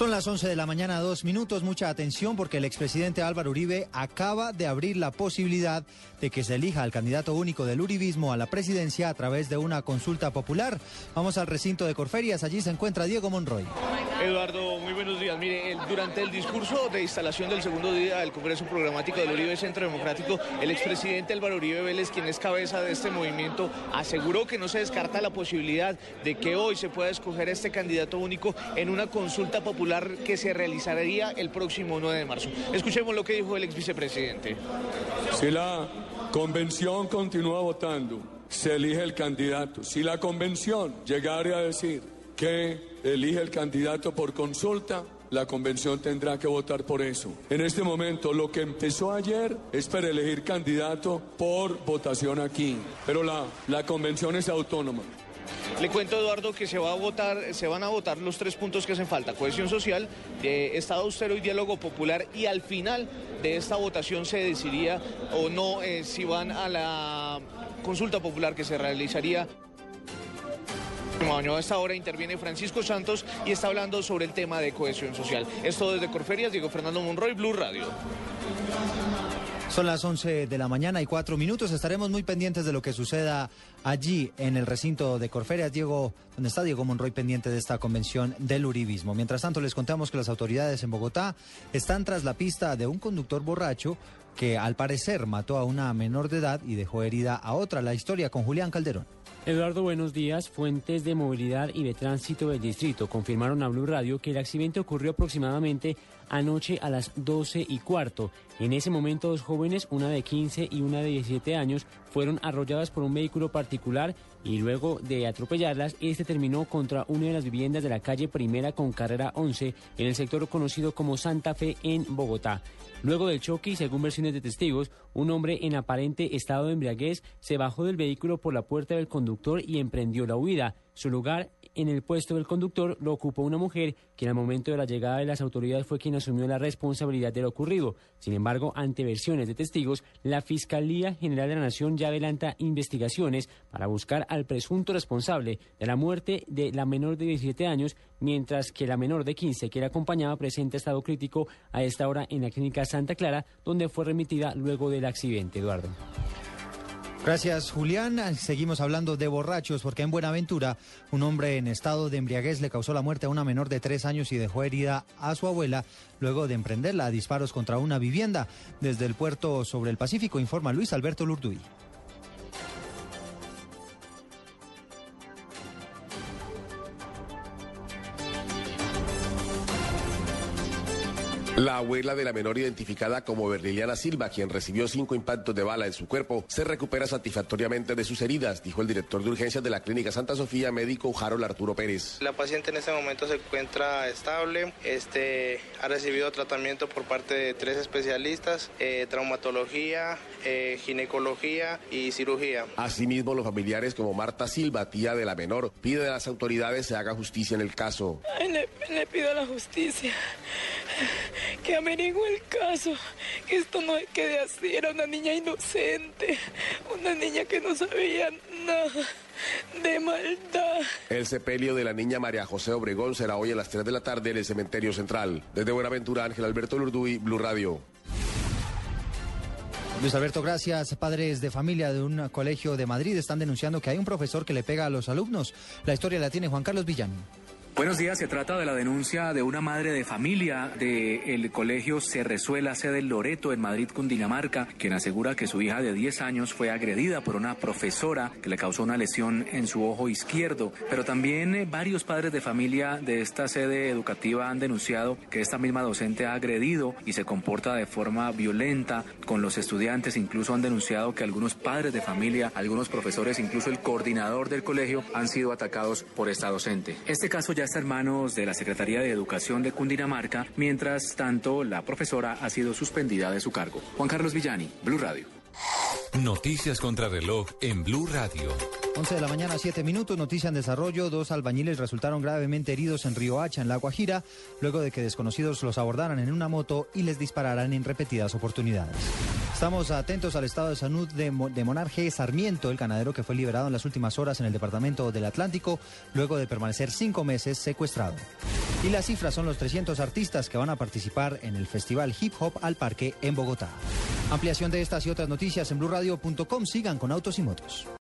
Son las 11 de la mañana, dos minutos. Mucha atención porque el expresidente Álvaro Uribe acaba de abrir la posibilidad de que se elija al candidato único del uribismo a la presidencia a través de una consulta popular. Vamos al recinto de Corferias. Allí se encuentra Diego Monroy. Eduardo, muy buenos días. Mire, durante el discurso de instalación del segundo día del Congreso Programático del Uribe Centro Democrático, el expresidente Álvaro Uribe Vélez, quien es cabeza de este movimiento, aseguró que no se descarta la posibilidad de que hoy se pueda escoger este candidato único en una consulta popular que se realizaría el próximo 9 de marzo. Escuchemos lo que dijo el ex vicepresidente. Si la convención continúa votando, se elige el candidato. Si la convención llegare a decir que elige el candidato por consulta, la convención tendrá que votar por eso. En este momento, lo que empezó ayer es para elegir candidato por votación aquí, pero la, la convención es autónoma. Le cuento, Eduardo, que se va a votar, se van a votar los tres puntos que hacen falta: cohesión social, Estado austero y diálogo popular. Y al final de esta votación se decidiría o no eh, si van a la consulta popular que se realizaría. Año. A esta hora interviene Francisco Santos y está hablando sobre el tema de cohesión social. Esto desde Corferias, Diego Fernando Monroy, Blue Radio. Son las 11 de la mañana y cuatro minutos. Estaremos muy pendientes de lo que suceda allí en el recinto de Corferias, Diego, donde está Diego Monroy pendiente de esta convención del uribismo. Mientras tanto, les contamos que las autoridades en Bogotá están tras la pista de un conductor borracho que al parecer mató a una menor de edad y dejó herida a otra. La historia con Julián Calderón. Eduardo, buenos días. Fuentes de movilidad y de tránsito del distrito confirmaron a Blue Radio que el accidente ocurrió aproximadamente anoche a las 12 y cuarto. En ese momento, dos jóvenes, una de 15 y una de 17 años, fueron arrolladas por un vehículo particular y luego de atropellarlas, este terminó contra una de las viviendas de la calle Primera con carrera 11 en el sector conocido como Santa Fe en Bogotá. Luego del choque según versiones de testigos, un hombre en aparente estado de embriaguez se bajó del vehículo por la puerta del conductor y emprendió la huida. Su lugar en el puesto del conductor lo ocupó una mujer, quien al momento de la llegada de las autoridades fue quien asumió la responsabilidad de lo ocurrido. Sin embargo, ante versiones de testigos, la Fiscalía General de la Nación ya adelanta investigaciones para buscar al presunto responsable de la muerte de la menor de 17 años, mientras que la menor de 15, que era acompañada, presenta estado crítico a esta hora en la clínica Santa Clara, donde fue remitida luego del accidente. Eduardo. Gracias, Julián. Seguimos hablando de borrachos porque en Buenaventura un hombre en estado de embriaguez le causó la muerte a una menor de tres años y dejó herida a su abuela luego de emprenderla a disparos contra una vivienda. Desde el puerto sobre el Pacífico informa Luis Alberto Lurduy. La abuela de la menor identificada como Berliliana Silva, quien recibió cinco impactos de bala en su cuerpo, se recupera satisfactoriamente de sus heridas, dijo el director de urgencias de la Clínica Santa Sofía, médico Harold Arturo Pérez. La paciente en este momento se encuentra estable, este, ha recibido tratamiento por parte de tres especialistas, eh, traumatología, eh, ginecología y cirugía. Asimismo, los familiares como Marta Silva, tía de la menor, pide a las autoridades se haga justicia en el caso. Ay, le, le pido la justicia que averigüe el caso, que esto no quede así, era una niña inocente, una niña que no sabía nada de maldad. El sepelio de la niña María José Obregón será hoy a las 3 de la tarde en el cementerio central. Desde Buenaventura, Ángel Alberto Lurduy, Blue Radio. Luis Alberto, gracias. Padres de familia de un colegio de Madrid están denunciando que hay un profesor que le pega a los alumnos. La historia la tiene Juan Carlos Villán. Buenos días, se trata de la denuncia de una madre de familia del colegio Cerrezuela, sede Loreto, en Madrid, Cundinamarca, quien asegura que su hija de 10 años fue agredida por una profesora que le causó una lesión en su ojo izquierdo. Pero también eh, varios padres de familia de esta sede educativa han denunciado que esta misma docente ha agredido y se comporta de forma violenta con los estudiantes. Incluso han denunciado que algunos padres de familia, algunos profesores, incluso el coordinador del colegio han sido atacados por esta docente. Este caso ya ya está en manos de la Secretaría de Educación de Cundinamarca. Mientras tanto, la profesora ha sido suspendida de su cargo. Juan Carlos Villani, Blue Radio. Noticias contra reloj en Blue Radio. 11 de la mañana, 7 minutos. Noticia en desarrollo. Dos albañiles resultaron gravemente heridos en Río Hacha, en La Guajira, luego de que desconocidos los abordaran en una moto y les dispararan en repetidas oportunidades. Estamos atentos al estado de salud de, de Monarje Sarmiento, el ganadero que fue liberado en las últimas horas en el departamento del Atlántico, luego de permanecer cinco meses secuestrado. Y las cifras son los 300 artistas que van a participar en el Festival Hip Hop al Parque en Bogotá. Ampliación de estas y otras noticias en blurradio.com. Sigan con Autos y Motos.